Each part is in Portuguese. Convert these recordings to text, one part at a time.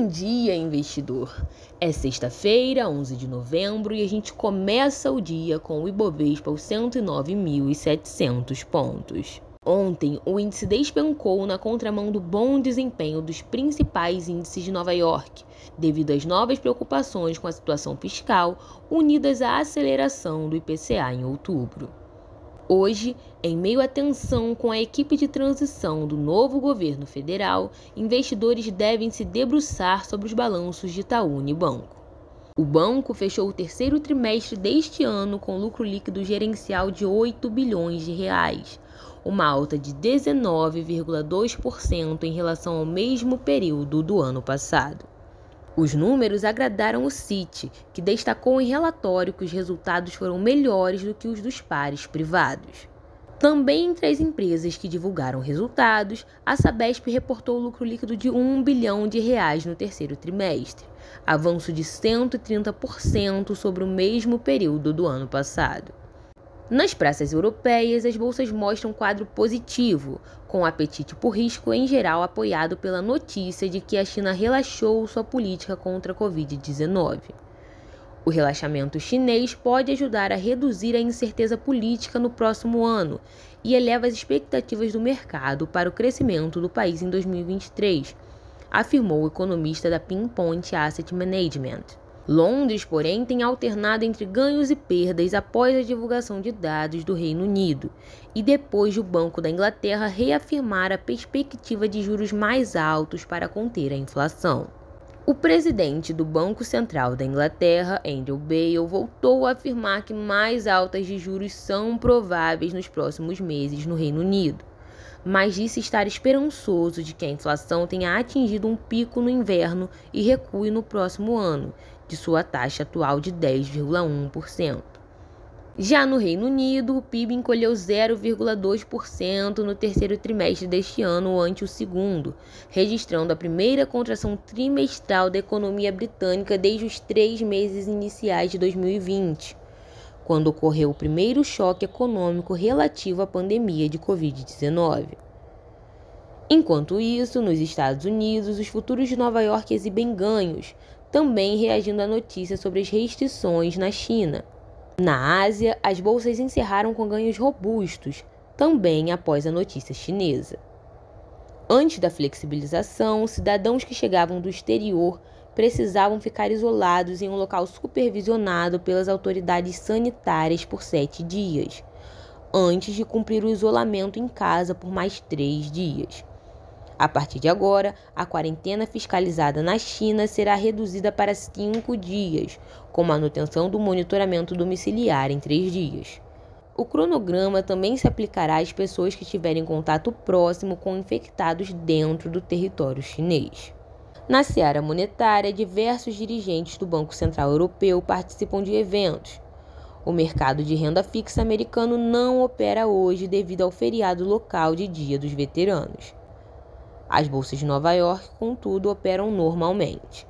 Bom dia, investidor! É sexta-feira, 11 de novembro, e a gente começa o dia com o Ibovespa aos 109.700 pontos. Ontem, o índice despencou na contramão do bom desempenho dos principais índices de Nova York, devido às novas preocupações com a situação fiscal unidas à aceleração do IPCA em outubro. Hoje, em meio à tensão com a equipe de transição do novo governo federal, investidores devem se debruçar sobre os balanços de Itaú Unibanco. O banco fechou o terceiro trimestre deste ano com lucro líquido gerencial de 8 bilhões de reais, uma alta de 19,2% em relação ao mesmo período do ano passado. Os números agradaram o Citi, que destacou em relatório que os resultados foram melhores do que os dos pares privados. Também entre as empresas que divulgaram resultados, a Sabesp reportou lucro líquido de 1 bilhão de reais no terceiro trimestre, avanço de 130% sobre o mesmo período do ano passado. Nas praças europeias, as bolsas mostram um quadro positivo, com apetite por risco em geral apoiado pela notícia de que a China relaxou sua política contra a Covid-19. O relaxamento chinês pode ajudar a reduzir a incerteza política no próximo ano e eleva as expectativas do mercado para o crescimento do país em 2023, afirmou o economista da Pinpoint Asset Management. Londres, porém, tem alternado entre ganhos e perdas após a divulgação de dados do Reino Unido e depois de o Banco da Inglaterra reafirmar a perspectiva de juros mais altos para conter a inflação. O presidente do Banco Central da Inglaterra, Andrew Bailey, voltou a afirmar que mais altas de juros são prováveis nos próximos meses no Reino Unido mas disse estar esperançoso de que a inflação tenha atingido um pico no inverno e recue no próximo ano, de sua taxa atual de 10,1%. Já no Reino Unido, o PIB encolheu 0,2% no terceiro trimestre deste ano ante o segundo, registrando a primeira contração trimestral da economia britânica desde os três meses iniciais de 2020 quando ocorreu o primeiro choque econômico relativo à pandemia de Covid-19. Enquanto isso, nos Estados Unidos, os futuros de Nova York exibem ganhos, também reagindo à notícia sobre as restrições na China. Na Ásia, as bolsas encerraram com ganhos robustos, também após a notícia chinesa. Antes da flexibilização, cidadãos que chegavam do exterior precisavam ficar isolados em um local supervisionado pelas autoridades sanitárias por sete dias, antes de cumprir o isolamento em casa por mais três dias. A partir de agora, a quarentena fiscalizada na China será reduzida para cinco dias, com manutenção do monitoramento domiciliar em três dias. O cronograma também se aplicará às pessoas que tiverem contato próximo com infectados dentro do território chinês. Na seara monetária, diversos dirigentes do Banco Central Europeu participam de eventos. O mercado de renda fixa americano não opera hoje devido ao feriado local de Dia dos Veteranos. As bolsas de Nova York, contudo, operam normalmente.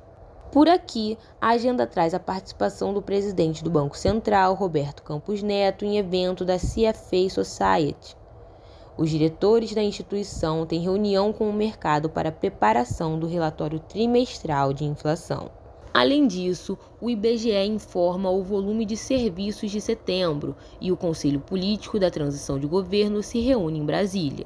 Por aqui, a agenda traz a participação do presidente do Banco Central, Roberto Campos Neto, em evento da CFA Society. Os diretores da instituição têm reunião com o mercado para preparação do relatório trimestral de inflação. Além disso, o IBGE informa o volume de serviços de setembro e o Conselho Político da Transição de Governo se reúne em Brasília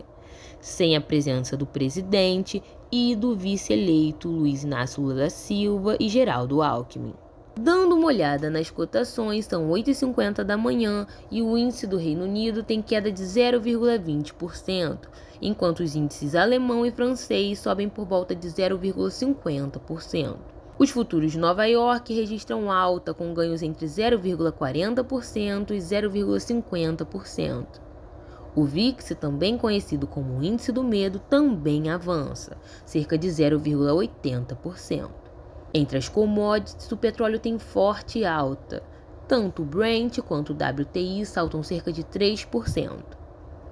sem a presença do presidente e do vice-eleito Luiz Inácio Lula da Silva e Geraldo Alckmin. Dando uma olhada nas cotações, são 8h50 da manhã e o índice do Reino Unido tem queda de 0,20%, enquanto os índices alemão e francês sobem por volta de 0,50%. Os futuros de Nova York registram alta com ganhos entre 0,40% e 0,50%. O VIX, também conhecido como índice do medo, também avança, cerca de 0,80%. Entre as commodities, o petróleo tem forte alta. Tanto o Brent quanto o WTI saltam cerca de 3%.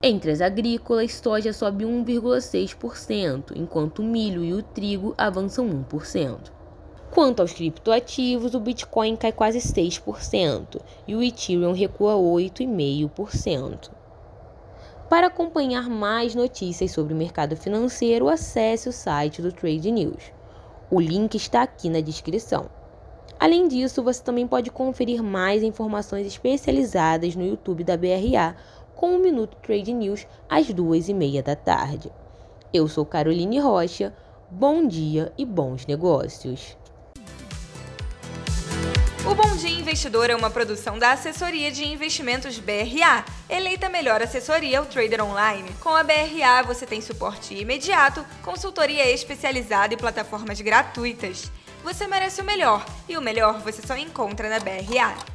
Entre as agrícolas, soja sobe 1,6%, enquanto o milho e o trigo avançam 1%. Quanto aos criptoativos, o Bitcoin cai quase 6% e o Ethereum recua 8,5%. Para acompanhar mais notícias sobre o mercado financeiro, acesse o site do Trade News. O link está aqui na descrição. Além disso, você também pode conferir mais informações especializadas no YouTube da BRA com o Minuto Trade News às duas e meia da tarde. Eu sou Caroline Rocha. Bom dia e bons negócios. O Bom Dia Investidor é uma produção da Assessoria de Investimentos BRA, eleita melhor assessoria ao trader online. Com a BRA você tem suporte imediato, consultoria especializada e plataformas gratuitas. Você merece o melhor, e o melhor você só encontra na BRA.